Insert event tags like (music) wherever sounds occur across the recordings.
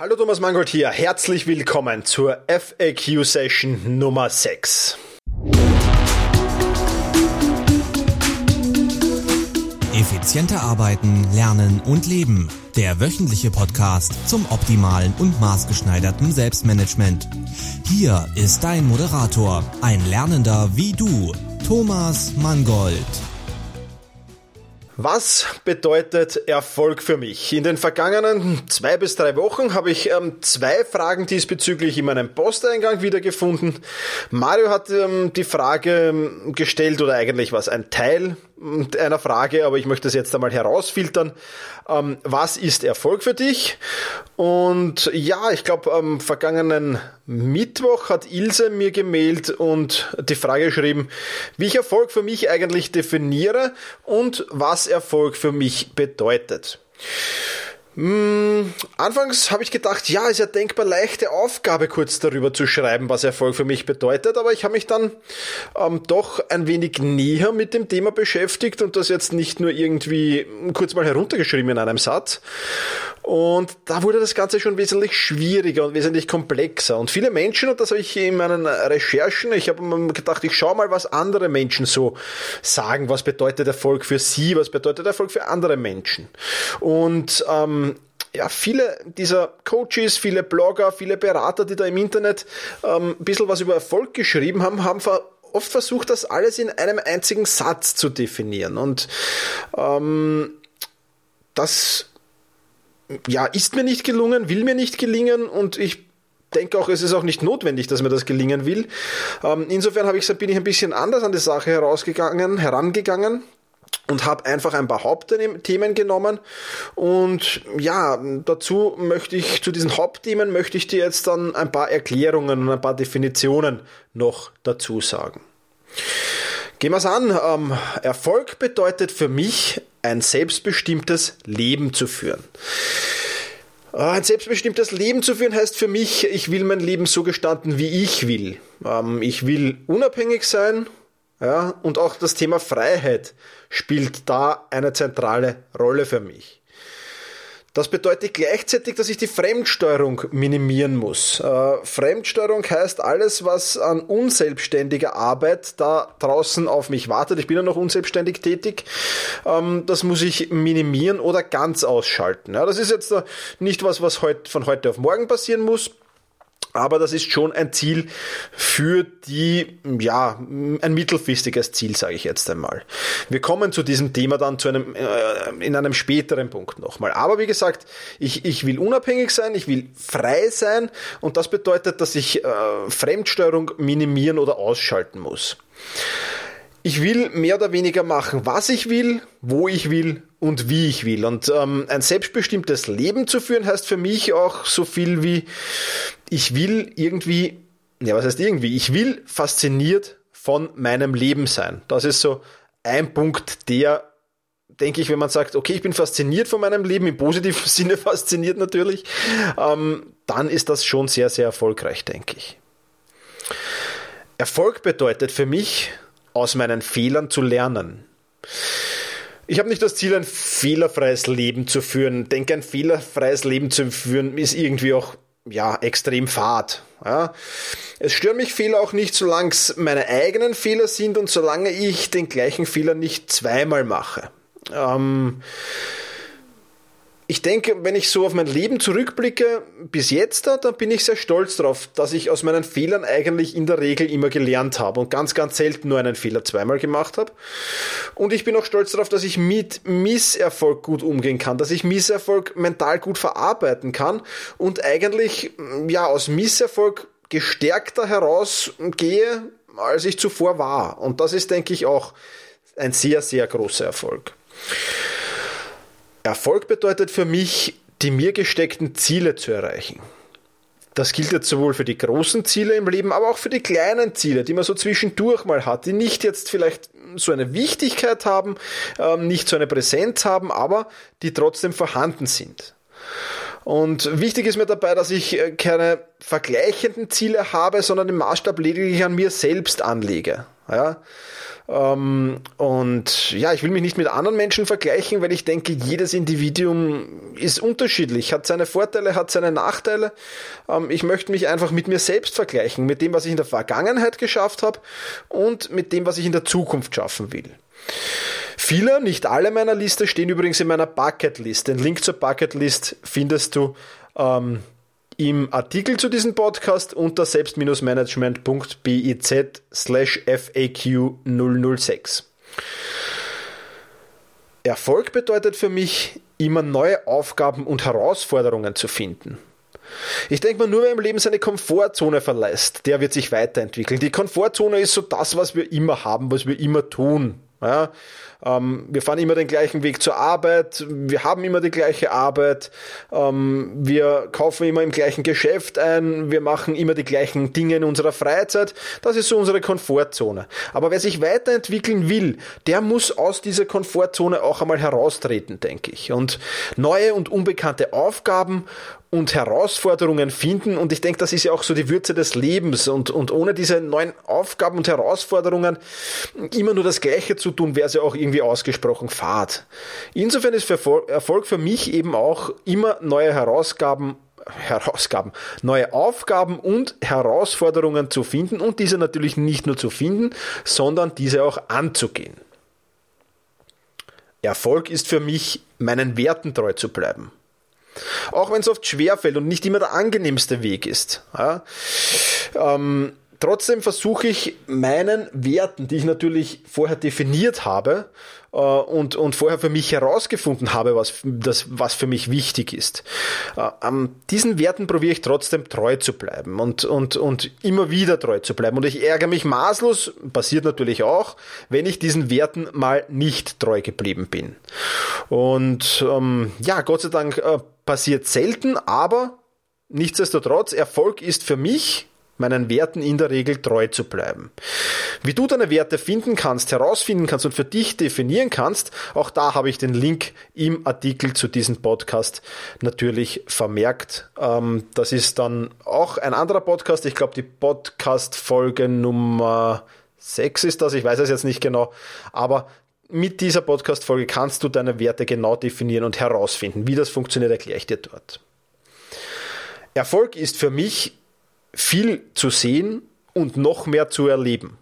Hallo Thomas Mangold hier, herzlich willkommen zur FAQ Session Nummer 6. Effizienter arbeiten, lernen und leben. Der wöchentliche Podcast zum optimalen und maßgeschneiderten Selbstmanagement. Hier ist dein Moderator, ein Lernender wie du, Thomas Mangold. Was bedeutet Erfolg für mich? In den vergangenen zwei bis drei Wochen habe ich ähm, zwei Fragen diesbezüglich in meinem Posteingang wiedergefunden. Mario hat ähm, die Frage ähm, gestellt oder eigentlich was ein Teil einer Frage, aber ich möchte es jetzt einmal herausfiltern. Ähm, was ist Erfolg für dich? Und ja, ich glaube, am vergangenen Mittwoch hat Ilse mir gemailt und die Frage geschrieben, wie ich Erfolg für mich eigentlich definiere und was Erfolg für mich bedeutet. Hm, anfangs habe ich gedacht, ja, ist ja denkbar leichte Aufgabe, kurz darüber zu schreiben, was Erfolg für mich bedeutet, aber ich habe mich dann ähm, doch ein wenig näher mit dem Thema beschäftigt und das jetzt nicht nur irgendwie kurz mal heruntergeschrieben in einem Satz. Und da wurde das Ganze schon wesentlich schwieriger und wesentlich komplexer. Und viele Menschen, und das habe ich in meinen Recherchen, ich habe mir gedacht, ich schaue mal, was andere Menschen so sagen, was bedeutet Erfolg für sie, was bedeutet Erfolg für andere Menschen. Und ähm, ja, viele dieser Coaches, viele Blogger, viele Berater, die da im Internet ähm, ein bisschen was über Erfolg geschrieben haben, haben oft versucht, das alles in einem einzigen Satz zu definieren. Und ähm, das ja, ist mir nicht gelungen, will mir nicht gelingen und ich denke auch, es ist auch nicht notwendig, dass mir das gelingen will. Ähm, insofern habe ich, bin ich ein bisschen anders an die Sache herausgegangen, herangegangen und habe einfach ein paar Hauptthemen genommen und ja, dazu möchte ich, zu diesen Hauptthemen möchte ich dir jetzt dann ein paar Erklärungen und ein paar Definitionen noch dazu sagen. Gehen wir es an. Ähm, Erfolg bedeutet für mich, ein selbstbestimmtes Leben zu führen. Äh, ein selbstbestimmtes Leben zu führen heißt für mich, ich will mein Leben so gestalten, wie ich will. Ähm, ich will unabhängig sein ja, und auch das Thema Freiheit spielt da eine zentrale Rolle für mich. Das bedeutet gleichzeitig, dass ich die Fremdsteuerung minimieren muss. Äh, Fremdsteuerung heißt alles, was an unselbstständiger Arbeit da draußen auf mich wartet. Ich bin ja noch unselbstständig tätig. Ähm, das muss ich minimieren oder ganz ausschalten. Ja, das ist jetzt nicht was, was von heute auf morgen passieren muss. Aber das ist schon ein Ziel für die, ja, ein mittelfristiges Ziel, sage ich jetzt einmal. Wir kommen zu diesem Thema dann zu einem, äh, in einem späteren Punkt nochmal. Aber wie gesagt, ich, ich will unabhängig sein, ich will frei sein und das bedeutet, dass ich äh, Fremdsteuerung minimieren oder ausschalten muss. Ich will mehr oder weniger machen, was ich will, wo ich will und wie ich will. Und ähm, ein selbstbestimmtes Leben zu führen heißt für mich auch so viel wie, ich will irgendwie, ja, was heißt irgendwie, ich will fasziniert von meinem Leben sein. Das ist so ein Punkt, der, denke ich, wenn man sagt, okay, ich bin fasziniert von meinem Leben, im positiven (laughs) Sinne fasziniert natürlich, ähm, dann ist das schon sehr, sehr erfolgreich, denke ich. Erfolg bedeutet für mich, aus meinen Fehlern zu lernen. Ich habe nicht das Ziel, ein fehlerfreies Leben zu führen. Denke, ein fehlerfreies Leben zu führen ist irgendwie auch ja, extrem fad. Ja. Es stören mich Fehler auch nicht, solange es meine eigenen Fehler sind und solange ich den gleichen Fehler nicht zweimal mache. Ähm, ich denke, wenn ich so auf mein Leben zurückblicke, bis jetzt, da, dann bin ich sehr stolz darauf, dass ich aus meinen Fehlern eigentlich in der Regel immer gelernt habe und ganz, ganz selten nur einen Fehler zweimal gemacht habe. Und ich bin auch stolz darauf, dass ich mit Misserfolg gut umgehen kann, dass ich Misserfolg mental gut verarbeiten kann und eigentlich, ja, aus Misserfolg gestärkter herausgehe, als ich zuvor war. Und das ist, denke ich, auch ein sehr, sehr großer Erfolg. Erfolg bedeutet für mich, die mir gesteckten Ziele zu erreichen. Das gilt jetzt sowohl für die großen Ziele im Leben, aber auch für die kleinen Ziele, die man so zwischendurch mal hat, die nicht jetzt vielleicht so eine Wichtigkeit haben, ähm, nicht so eine Präsenz haben, aber die trotzdem vorhanden sind. Und wichtig ist mir dabei, dass ich äh, keine vergleichenden Ziele habe, sondern den Maßstab lediglich an mir selbst anlege. Ja? Ähm, und ja, ich will mich nicht mit anderen Menschen vergleichen, weil ich denke, jedes Individuum ist unterschiedlich, hat seine Vorteile, hat seine Nachteile. Ähm, ich möchte mich einfach mit mir selbst vergleichen, mit dem, was ich in der Vergangenheit geschafft habe und mit dem, was ich in der Zukunft schaffen will. Viele, nicht alle meiner Liste stehen übrigens in meiner Bucketlist. Den Link zur Bucketlist findest du ähm, im Artikel zu diesem Podcast unter selbst-management.biz slash FAQ 006. Erfolg bedeutet für mich, immer neue Aufgaben und Herausforderungen zu finden. Ich denke mal, nur wer im Leben seine Komfortzone verlässt, der wird sich weiterentwickeln. Die Komfortzone ist so das, was wir immer haben, was wir immer tun. Ja, ähm, wir fahren immer den gleichen Weg zur Arbeit, wir haben immer die gleiche Arbeit, ähm, wir kaufen immer im gleichen Geschäft ein, wir machen immer die gleichen Dinge in unserer Freizeit. Das ist so unsere Komfortzone. Aber wer sich weiterentwickeln will, der muss aus dieser Komfortzone auch einmal heraustreten, denke ich. Und neue und unbekannte Aufgaben und Herausforderungen finden. Und ich denke, das ist ja auch so die Würze des Lebens. Und, und ohne diese neuen Aufgaben und Herausforderungen immer nur das Gleiche zu tun, wäre es ja auch irgendwie ausgesprochen fad. Insofern ist Erfolg für mich eben auch immer neue Herausgaben Herausgaben, neue Aufgaben und Herausforderungen zu finden und diese natürlich nicht nur zu finden, sondern diese auch anzugehen. Erfolg ist für mich, meinen Werten treu zu bleiben. Auch wenn es oft schwerfällt und nicht immer der angenehmste Weg ist. Ja? Ähm, trotzdem versuche ich meinen Werten, die ich natürlich vorher definiert habe äh, und, und vorher für mich herausgefunden habe, was, das, was für mich wichtig ist, äh, an diesen Werten probiere ich trotzdem treu zu bleiben und, und, und immer wieder treu zu bleiben. Und ich ärgere mich maßlos, passiert natürlich auch, wenn ich diesen Werten mal nicht treu geblieben bin. Und ähm, ja, Gott sei Dank äh, passiert selten, aber nichtsdestotrotz, Erfolg ist für mich, meinen Werten in der Regel treu zu bleiben. Wie du deine Werte finden kannst, herausfinden kannst und für dich definieren kannst, auch da habe ich den Link im Artikel zu diesem Podcast natürlich vermerkt. Ähm, das ist dann auch ein anderer Podcast. Ich glaube, die Podcast-Folge Nummer 6 ist das, ich weiß es jetzt nicht genau, aber mit dieser Podcast-Folge kannst du deine Werte genau definieren und herausfinden. Wie das funktioniert, erkläre ich dir dort. Erfolg ist für mich viel zu sehen und noch mehr zu erleben.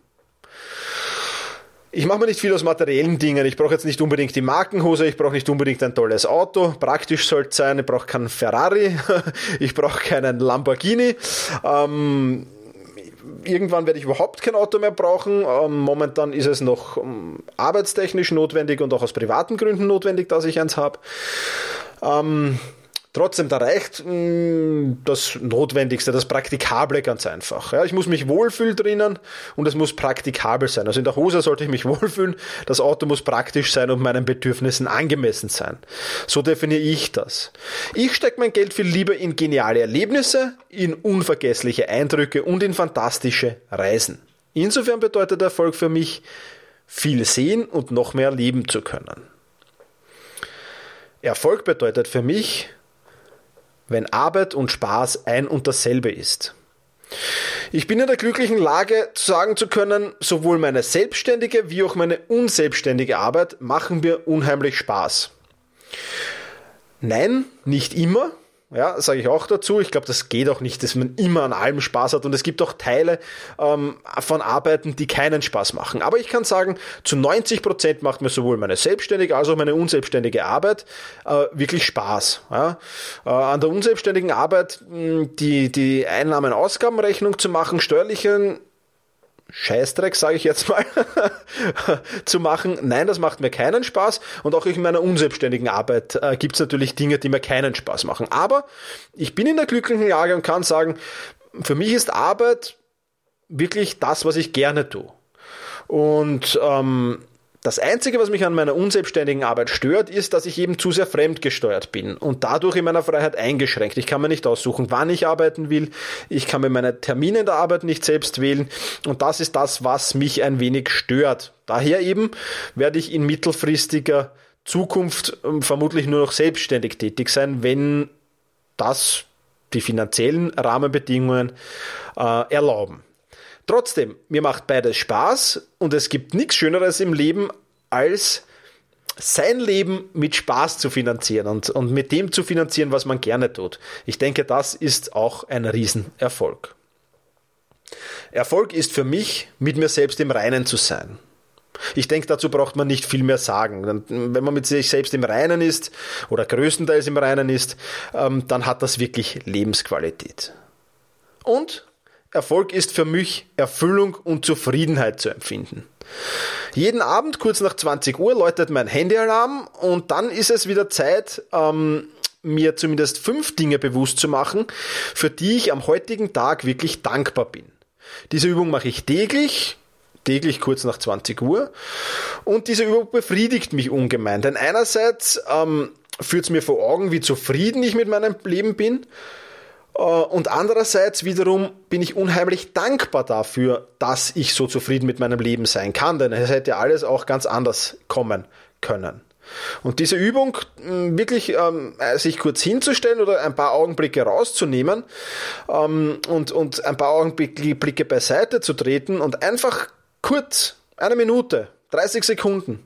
Ich mache mir nicht viel aus materiellen Dingen. Ich brauche jetzt nicht unbedingt die Markenhose, ich brauche nicht unbedingt ein tolles Auto. Praktisch soll es sein, ich brauche keinen Ferrari, (laughs) ich brauche keinen Lamborghini. Ähm, irgendwann werde ich überhaupt kein Auto mehr brauchen. Ähm, momentan ist es noch ähm, arbeitstechnisch notwendig und auch aus privaten Gründen notwendig, dass ich eins habe. Ähm, Trotzdem, da reicht mh, mm, das Notwendigste, das Praktikable ganz einfach. Ja, ich muss mich wohlfühlen drinnen und es muss praktikabel sein. Also in der Hose sollte ich mich (laughs) wohlfühlen, das Auto muss praktisch sein und meinen Bedürfnissen angemessen sein. So definiere ich das. Ich stecke mein Geld viel lieber in geniale Erlebnisse, in unvergessliche Eindrücke und in fantastische Reisen. Insofern bedeutet Erfolg für mich, viel sehen und noch mehr leben zu können. Erfolg bedeutet für mich, wenn Arbeit und Spaß ein und dasselbe ist. Ich bin in der glücklichen Lage, sagen zu können, sowohl meine selbstständige wie auch meine unselbstständige Arbeit machen mir unheimlich Spaß. Nein, nicht immer, ja, sage ich auch dazu. Ich glaube, das geht auch nicht, dass man immer an allem Spaß hat. Und es gibt auch Teile ähm, von Arbeiten, die keinen Spaß machen. Aber ich kann sagen, zu 90 Prozent macht mir sowohl meine selbstständige als auch meine unselbstständige Arbeit äh, wirklich Spaß. Ja? Äh, an der unselbstständigen Arbeit die, die Einnahmen-Ausgabenrechnung zu machen, steuerlichen Scheißdreck, sage ich jetzt mal, (laughs) zu machen. Nein, das macht mir keinen Spaß. Und auch in meiner unselbstständigen Arbeit äh, gibt es natürlich Dinge, die mir keinen Spaß machen. Aber ich bin in der glücklichen Lage und kann sagen, für mich ist Arbeit wirklich das, was ich gerne tue. Und ähm, das Einzige, was mich an meiner unselbstständigen Arbeit stört, ist, dass ich eben zu sehr fremdgesteuert bin und dadurch in meiner Freiheit eingeschränkt. Ich kann mir nicht aussuchen, wann ich arbeiten will. Ich kann mir meine Termine in der Arbeit nicht selbst wählen. Und das ist das, was mich ein wenig stört. Daher eben werde ich in mittelfristiger Zukunft ähm, vermutlich nur noch selbstständig tätig sein, wenn das die finanziellen Rahmenbedingungen äh, erlauben. Trotzdem, mir macht beides Spaß und es gibt nichts Schöneres im Leben, als sein Leben mit Spaß zu finanzieren und, und mit dem zu finanzieren, was man gerne tut. Ich denke, das ist auch ein Riesenerfolg. Erfolg ist für mich, mit mir selbst im Reinen zu sein. Ich denke, dazu braucht man nicht viel mehr sagen. Wenn man mit sich selbst im Reinen ist oder größtenteils im Reinen ist, ähm, dann hat das wirklich Lebensqualität. Und Erfolg ist für mich Erfüllung und Zufriedenheit zu empfinden. Jeden Abend kurz nach 20 Uhr läutet mein Handyalarm und dann ist es wieder Zeit, ähm, mir zumindest fünf Dinge bewusst zu machen, für die ich am heutigen Tag wirklich dankbar bin. Diese Übung mache ich täglich, täglich kurz nach 20 Uhr. Und diese Übung befriedigt mich ungemein. Denn einerseits ähm, führt es mir vor Augen, wie zufrieden ich mit meinem Leben bin. Äh, und andererseits wiederum bin ich unheimlich dankbar dafür, dass ich so zufrieden mit meinem Leben sein kann, denn es hätte alles auch ganz anders kommen können. Und diese Übung, wirklich ähm, sich kurz hinzustellen oder ein paar Augenblicke rauszunehmen ähm, und, und ein paar Augenblicke beiseite zu treten und einfach kurz, eine Minute, 30 Sekunden,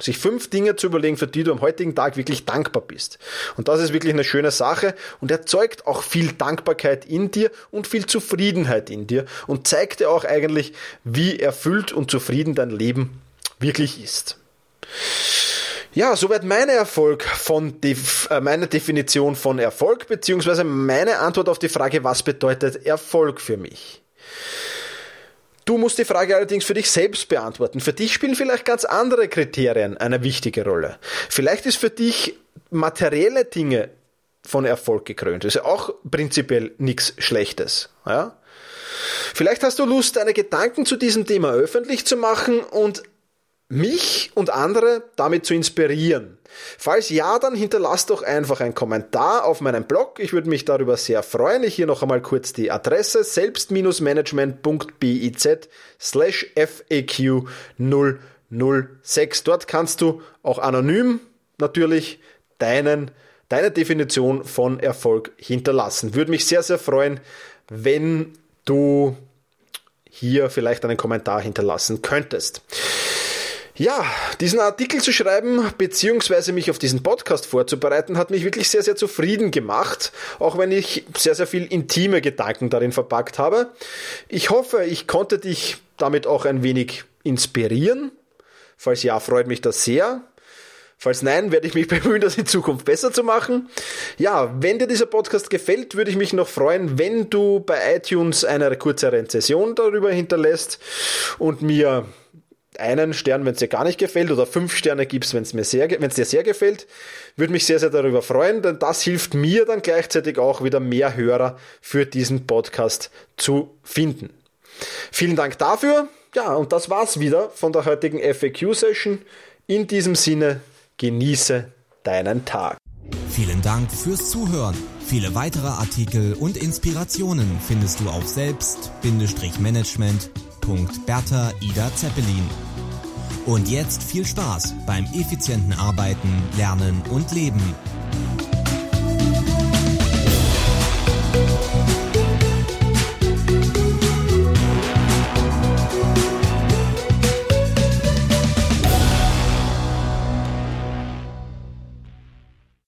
sich fünf Dinge zu überlegen, für die du am heutigen Tag wirklich dankbar bist. Und das ist wirklich eine schöne Sache und erzeugt auch viel Dankbarkeit in dir und viel Zufriedenheit in dir und zeigt dir auch eigentlich, wie erfüllt und zufrieden dein Leben wirklich ist. Ja, soweit meine Erfolg von äh, meine Definition von Erfolg, beziehungsweise meine Antwort auf die Frage, was bedeutet Erfolg für mich. Du musst die Frage allerdings für dich selbst beantworten. Für dich spielen vielleicht ganz andere Kriterien eine wichtige Rolle. Vielleicht ist für dich materielle Dinge von Erfolg gekrönt. Das ist ja auch prinzipiell nichts Schlechtes. Ja? Vielleicht hast du Lust, deine Gedanken zu diesem Thema öffentlich zu machen und mich und andere damit zu inspirieren. Falls ja, dann hinterlass doch einfach einen Kommentar auf meinem Blog. Ich würde mich darüber sehr freuen. Ich hier noch einmal kurz die Adresse selbst-management.biz slash FAQ 006. Dort kannst du auch anonym natürlich deinen, deine Definition von Erfolg hinterlassen. Würde mich sehr, sehr freuen, wenn du hier vielleicht einen Kommentar hinterlassen könntest. Ja, diesen Artikel zu schreiben, beziehungsweise mich auf diesen Podcast vorzubereiten, hat mich wirklich sehr, sehr zufrieden gemacht, auch wenn ich sehr, sehr viel intime Gedanken darin verpackt habe. Ich hoffe, ich konnte dich damit auch ein wenig inspirieren. Falls ja, freut mich das sehr. Falls nein, werde ich mich (laughs) bemühen, das in Zukunft besser zu machen. Ja, wenn dir dieser Podcast gefällt, würde ich mich noch freuen, wenn du bei iTunes eine kurze Rezession darüber hinterlässt und mir einen Stern, wenn es dir gar nicht gefällt, oder fünf Sterne gibst, wenn es dir sehr gefällt. Würde mich sehr, sehr darüber freuen, denn das hilft mir dann gleichzeitig auch wieder mehr Hörer für diesen Podcast zu finden. Vielen Dank dafür. Ja, und das war's wieder von der heutigen FAQ-Session. In diesem Sinne, genieße deinen Tag. Vielen Dank fürs Zuhören. Viele weitere Artikel und Inspirationen findest du auf selbst-management.bertha Ida Zeppelin. Und jetzt viel Spaß beim effizienten Arbeiten, Lernen und Leben.